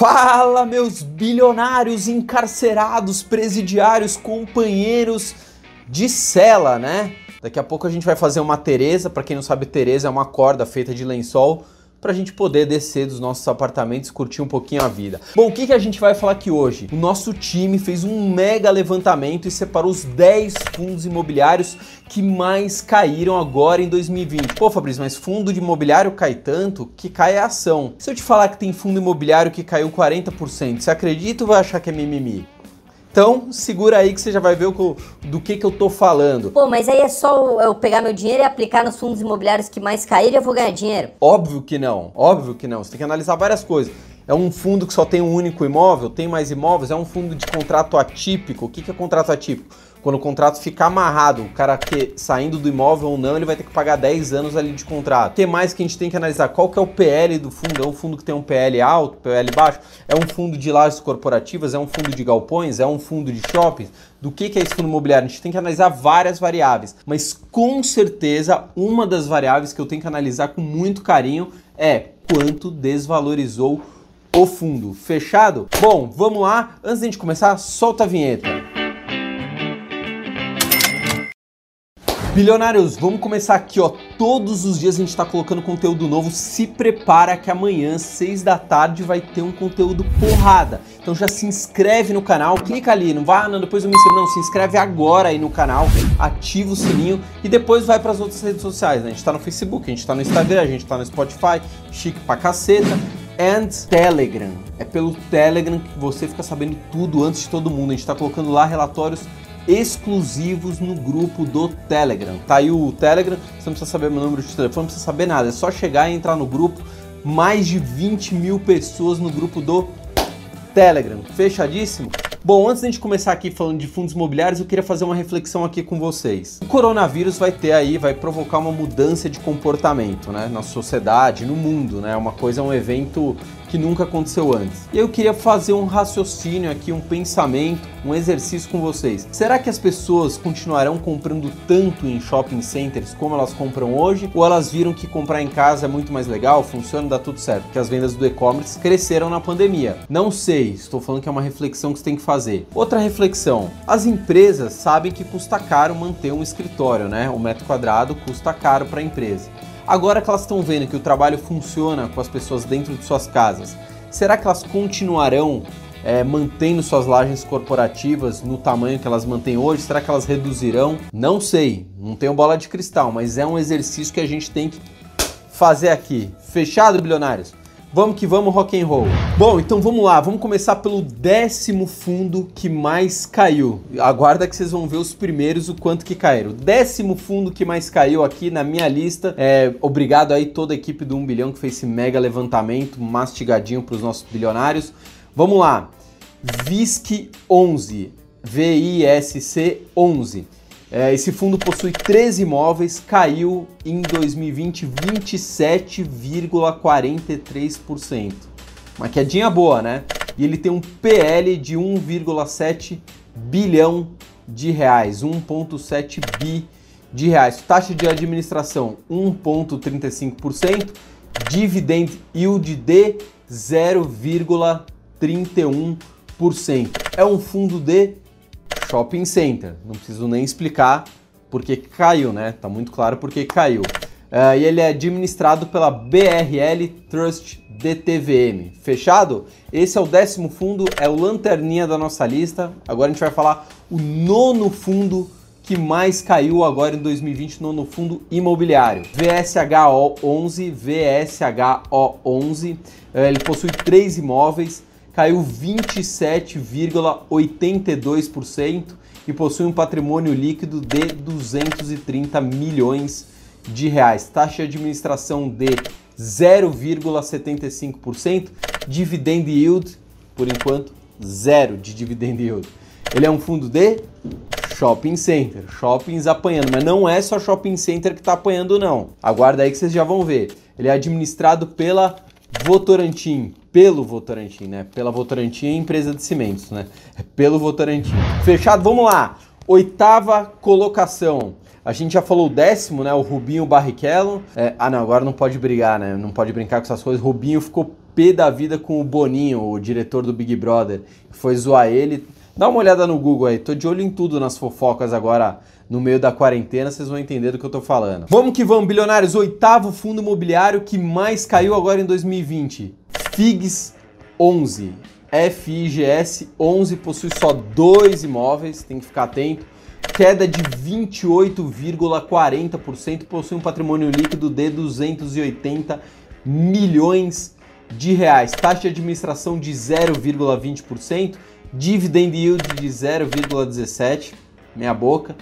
Fala, meus bilionários encarcerados, presidiários, companheiros de cela, né? Daqui a pouco a gente vai fazer uma Teresa. Para quem não sabe, Teresa é uma corda feita de lençol para a gente poder descer dos nossos apartamentos curtir um pouquinho a vida. Bom, o que, que a gente vai falar aqui hoje? O nosso time fez um mega levantamento e separou os 10 fundos imobiliários que mais caíram agora em 2020. Pô, Fabrício, mas fundo de imobiliário cai tanto que cai a ação. Se eu te falar que tem fundo imobiliário que caiu 40%, você acredita ou vai achar que é mimimi? Então, segura aí que você já vai ver o, do que, que eu tô falando. Pô, mas aí é só eu pegar meu dinheiro e aplicar nos fundos imobiliários que mais caíram e eu vou ganhar dinheiro? Óbvio que não, óbvio que não. Você tem que analisar várias coisas. É um fundo que só tem um único imóvel? Tem mais imóveis? É um fundo de contrato atípico? O que, que é contrato atípico? Quando o contrato fica amarrado, o cara que saindo do imóvel ou não, ele vai ter que pagar 10 anos ali de contrato. O que mais que a gente tem que analisar? Qual que é o PL do fundo? É um fundo que tem um PL alto, PL baixo? É um fundo de lajes corporativas? É um fundo de galpões? É um fundo de shoppings? Do que, que é esse fundo imobiliário? A gente tem que analisar várias variáveis, mas com certeza uma das variáveis que eu tenho que analisar com muito carinho é quanto desvalorizou o fundo. Fechado? Bom, vamos lá. Antes de gente começar, solta a vinheta. Bilionários, vamos começar aqui, ó. Todos os dias a gente está colocando conteúdo novo. Se prepara que amanhã, 6 da tarde, vai ter um conteúdo porrada. Então já se inscreve no canal, clica ali, não vai, não, depois eu me inscrevo, não, se inscreve agora aí no canal, ativa o sininho e depois vai para as outras redes sociais. Né? A gente está no Facebook, a gente está no Instagram, a gente está no Spotify, chique pra caceta. And Telegram. É pelo Telegram que você fica sabendo tudo antes de todo mundo. A gente está colocando lá relatórios exclusivos no grupo do Telegram. Tá aí o Telegram, você não precisa saber meu número de telefone, não precisa saber nada, é só chegar e entrar no grupo. Mais de 20 mil pessoas no grupo do Telegram. Fechadíssimo? Bom, antes de a gente começar aqui falando de fundos imobiliários, eu queria fazer uma reflexão aqui com vocês. O coronavírus vai ter aí, vai provocar uma mudança de comportamento, né, na sociedade, no mundo, né? Uma coisa, um evento que nunca aconteceu antes. E eu queria fazer um raciocínio aqui, um pensamento, um exercício com vocês. Será que as pessoas continuarão comprando tanto em shopping centers como elas compram hoje? Ou elas viram que comprar em casa é muito mais legal, funciona, dá tudo certo? Porque as vendas do e-commerce cresceram na pandemia. Não sei, estou falando que é uma reflexão que você tem que fazer. Outra reflexão: as empresas sabem que custa caro manter um escritório, né? Um metro quadrado custa caro para a empresa. Agora que elas estão vendo que o trabalho funciona com as pessoas dentro de suas casas, será que elas continuarão é, mantendo suas lajes corporativas no tamanho que elas mantêm hoje? Será que elas reduzirão? Não sei, não tenho bola de cristal, mas é um exercício que a gente tem que fazer aqui. Fechado, bilionários? Vamos que vamos, rock and roll. Bom, então vamos lá, vamos começar pelo décimo fundo que mais caiu. Aguarda que vocês vão ver os primeiros o quanto que caíram. Décimo fundo que mais caiu aqui na minha lista. É, obrigado aí toda a equipe do 1 bilhão que fez esse mega levantamento mastigadinho para os nossos bilionários. Vamos lá. VISC 11, VISC 11. É, esse fundo possui 13 imóveis, caiu em 2020 27,43%. Uma quedinha boa, né? E ele tem um PL de 1,7 bilhão de reais, 1,7 bi de reais. Taxa de administração 1,35%, dividend yield de 0,31%. É um fundo de shopping center. Não preciso nem explicar porque caiu, né? Tá muito claro porque caiu. Uh, e ele é administrado pela BRL Trust DTVM. Fechado? Esse é o décimo fundo, é o lanterninha da nossa lista. Agora a gente vai falar o nono fundo que mais caiu agora em 2020, nono fundo imobiliário. VSHO11, VSHO11. Uh, ele possui três imóveis caiu 27,82% e possui um patrimônio líquido de 230 milhões de reais. Taxa de administração de 0,75%, dividend yield, por enquanto, zero de dividend yield. Ele é um fundo de shopping center, shoppings apanhando, mas não é só shopping center que está apanhando não. Aguarda aí que vocês já vão ver. Ele é administrado pela Votorantim, pelo Votorantim, né? Pela Votorantim é empresa de cimentos, né? É pelo Votorantim. Fechado? Vamos lá. Oitava colocação. A gente já falou o décimo, né? O Rubinho Barrichello. É, ah, não, agora não pode brigar, né? Não pode brincar com essas coisas. Rubinho ficou pé da vida com o Boninho, o diretor do Big Brother, foi zoar ele. Dá uma olhada no Google aí, tô de olho em tudo nas fofocas agora no meio da quarentena, vocês vão entender do que eu tô falando. Vamos que vamos, bilionários, oitavo fundo imobiliário que mais caiu agora em 2020. FIGS 11. FIGS 11 possui só dois imóveis, tem que ficar atento. Queda de 28,40%, possui um patrimônio líquido de 280 milhões de reais. Taxa de administração de 0,20%, dividend yield de 0,17%, meia boca.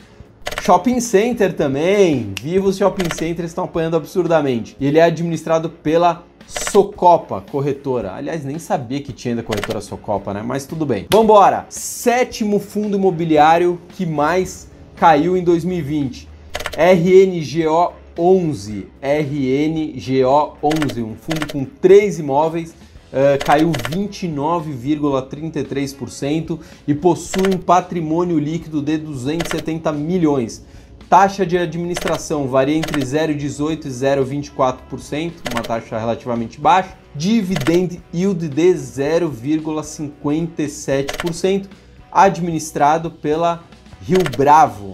Shopping Center também, viva os shopping centers estão apanhando absurdamente. Ele é administrado pela Socopa Corretora. Aliás, nem sabia que tinha ainda corretora Socopa, né? Mas tudo bem. Vambora! Sétimo fundo imobiliário que mais caiu em 2020. RNGO 11. RNGO 11, um fundo com três imóveis. Uh, caiu 29,33% e possui um patrimônio líquido de 270 milhões. Taxa de administração varia entre 0,18% e 0,24%, uma taxa relativamente baixa. Dividend yield de 0,57%, administrado pela Rio Bravo,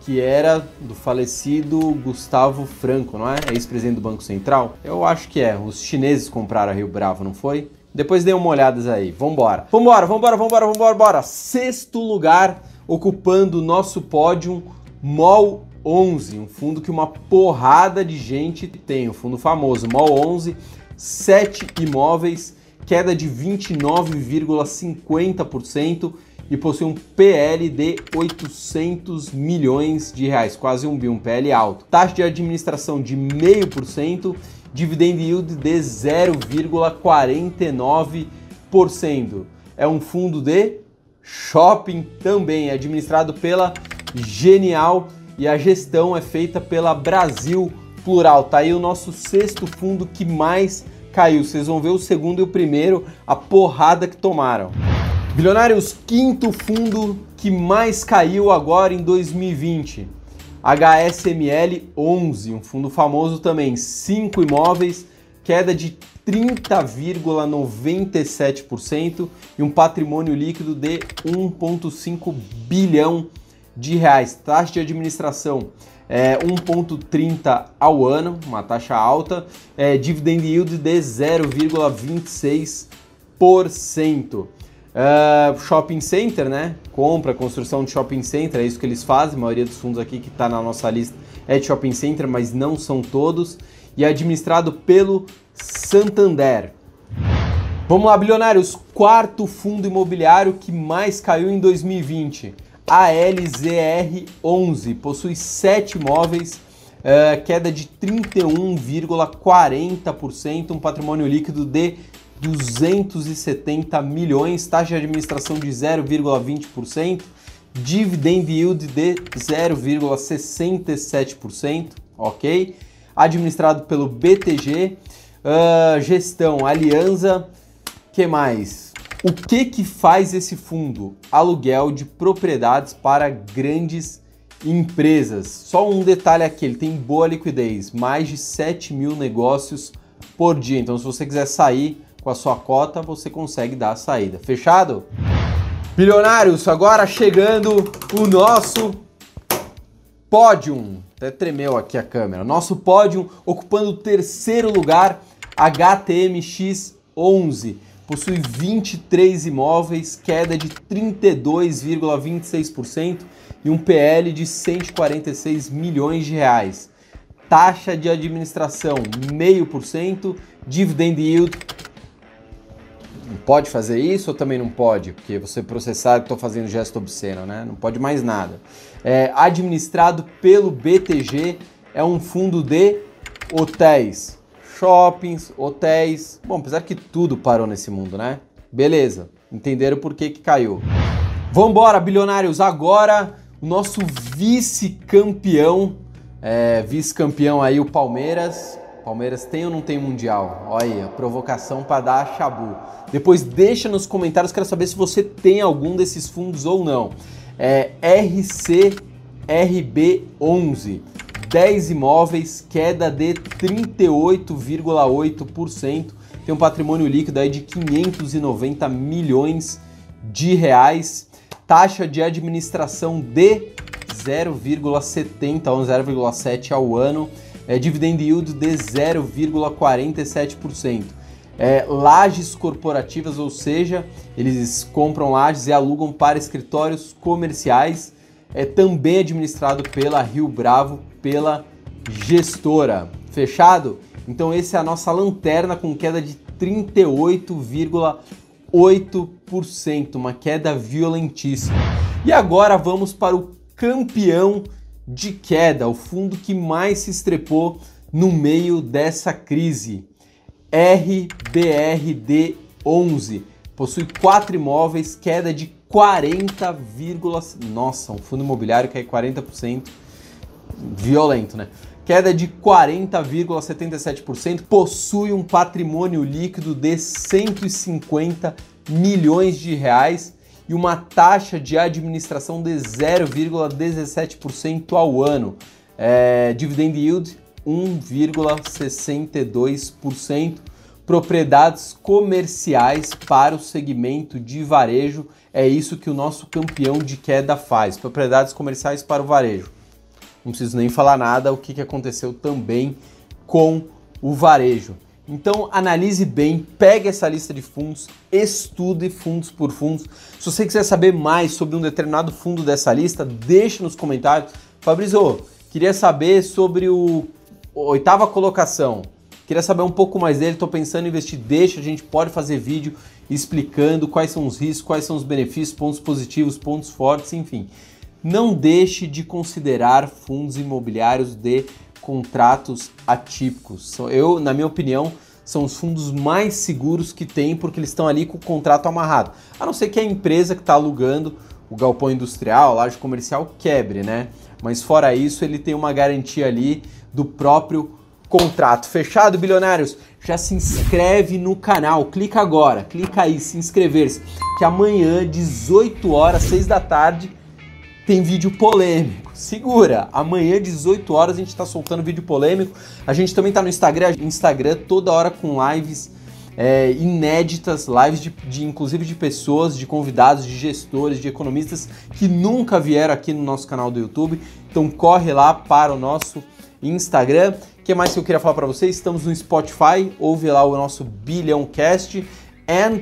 que era do falecido Gustavo Franco, não é? Ex-presidente do Banco Central? Eu acho que é. Os chineses compraram a Rio Bravo, não foi? Depois dê uma olhada aí. Vambora. Vambora, vambora, vambora, vambora, bora. Sexto lugar, ocupando o nosso pódio MOL 11, um fundo que uma porrada de gente tem, um fundo famoso MOL 11, 7 imóveis, queda de 29,50% e possui um PL de 800 milhões de reais, quase um bi, um PL alto. Taxa de administração de 0,5%, dividend yield de 0,49%. É um fundo de shopping também, é administrado pela Genial e a gestão é feita pela Brasil Plural. Tá aí o nosso sexto fundo que mais caiu. Vocês vão ver o segundo e o primeiro, a porrada que tomaram. Bilionários, quinto fundo que mais caiu agora em 2020. HSML 11, um fundo famoso também, cinco imóveis, queda de 30,97% e um patrimônio líquido de 1,5 bilhão de reais. Taxa de administração é 1,30 ao ano, uma taxa alta. É, dividend yield de 0,26%. Uh, shopping center, né? Compra, construção de shopping center, é isso que eles fazem. A maioria dos fundos aqui que está na nossa lista é de shopping center, mas não são todos. E é administrado pelo Santander. Vamos lá, bilionários. Quarto fundo imobiliário que mais caiu em 2020. ALZR11 possui 7 imóveis, uh, queda de 31,40%, um patrimônio líquido de 270 milhões, taxa de administração de 0,20%, dividend yield de 0,67%, ok? Administrado pelo BTG, uh, gestão Aliança, que mais? O que que faz esse fundo? Aluguel de propriedades para grandes empresas. Só um detalhe aqui, ele tem boa liquidez, mais de 7 mil negócios por dia. Então, se você quiser sair com a sua cota, você consegue dar a saída. Fechado? Bilionários, agora chegando o nosso pódio. Até tremeu aqui a câmera. Nosso pódio ocupando o terceiro lugar, HTMX 11 possui 23 imóveis, queda de 32,26% e um PL de 146 milhões de reais. Taxa de administração 0,5%, dividend yield pode fazer isso ou também não pode? Porque você processar que estou fazendo gesto obsceno, né? Não pode mais nada. É, administrado pelo BTG, é um fundo de hotéis shoppings, hotéis. Bom, apesar que tudo parou nesse mundo, né? Beleza, entenderam por que, que caiu. Vambora, bilionários! Agora o nosso vice-campeão, é, vice-campeão aí, o Palmeiras. Palmeiras tem ou não tem mundial? Olha a provocação para dar chabu. Depois deixa nos comentários, quero saber se você tem algum desses fundos ou não. É RCRB11. 10 imóveis, queda de 38,8% tem um patrimônio líquido aí de 590 milhões de reais, taxa de administração de 0,70 ou 0,7 ao ano, é, dividend yield de 0,47%. É, lajes corporativas, ou seja, eles compram lajes e alugam para escritórios comerciais, é também administrado pela Rio Bravo, pela gestora. Fechado? Então essa é a nossa lanterna com queda de 38,8%, uma queda violentíssima. E agora vamos para o campeão de queda, o fundo que mais se estrepou no meio dessa crise. RBRD11 possui quatro imóveis, queda de 40, nossa, um fundo imobiliário é 40%, violento, né? Queda de 40,77%, possui um patrimônio líquido de 150 milhões de reais e uma taxa de administração de 0,17% ao ano. É, dividend yield 1,62%. Propriedades comerciais para o segmento de varejo. É isso que o nosso campeão de queda faz. Propriedades comerciais para o varejo. Não preciso nem falar nada o que aconteceu também com o varejo. Então analise bem, pegue essa lista de fundos, estude fundos por fundos. Se você quiser saber mais sobre um determinado fundo dessa lista, deixe nos comentários. Fabrício, queria saber sobre o oitava colocação. Queria saber um pouco mais dele, estou pensando em investir, deixa, a gente pode fazer vídeo explicando quais são os riscos, quais são os benefícios, pontos positivos, pontos fortes, enfim. Não deixe de considerar fundos imobiliários de contratos atípicos. Eu, na minha opinião, são os fundos mais seguros que tem porque eles estão ali com o contrato amarrado. A não ser que a empresa que está alugando o galpão industrial, a laje comercial, quebre, né? Mas fora isso, ele tem uma garantia ali do próprio contrato. Fechado, bilionários? Já se inscreve no canal, clica agora, clica aí, se inscrever-se, que amanhã, 18 horas, 6 da tarde, tem vídeo polêmico. Segura, amanhã, 18 horas, a gente está soltando vídeo polêmico. A gente também está no Instagram, Instagram toda hora com lives é, inéditas, lives de, de, inclusive de pessoas, de convidados, de gestores, de economistas que nunca vieram aqui no nosso canal do YouTube. Então corre lá para o nosso Instagram. O que mais que eu queria falar para vocês? Estamos no Spotify, ouve lá o nosso Bilhão Cast and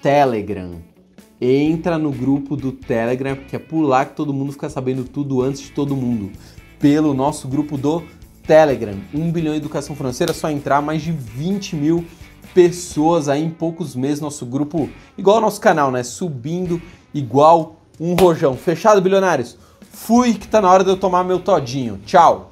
Telegram entra no grupo do Telegram, porque é por lá que todo mundo fica sabendo tudo antes de todo mundo. Pelo nosso grupo do Telegram. 1 bilhão educação financeira, só entrar mais de 20 mil pessoas aí em poucos meses. Nosso grupo, igual ao nosso canal, né? Subindo igual um rojão. Fechado, bilionários? Fui que tá na hora de eu tomar meu todinho. Tchau!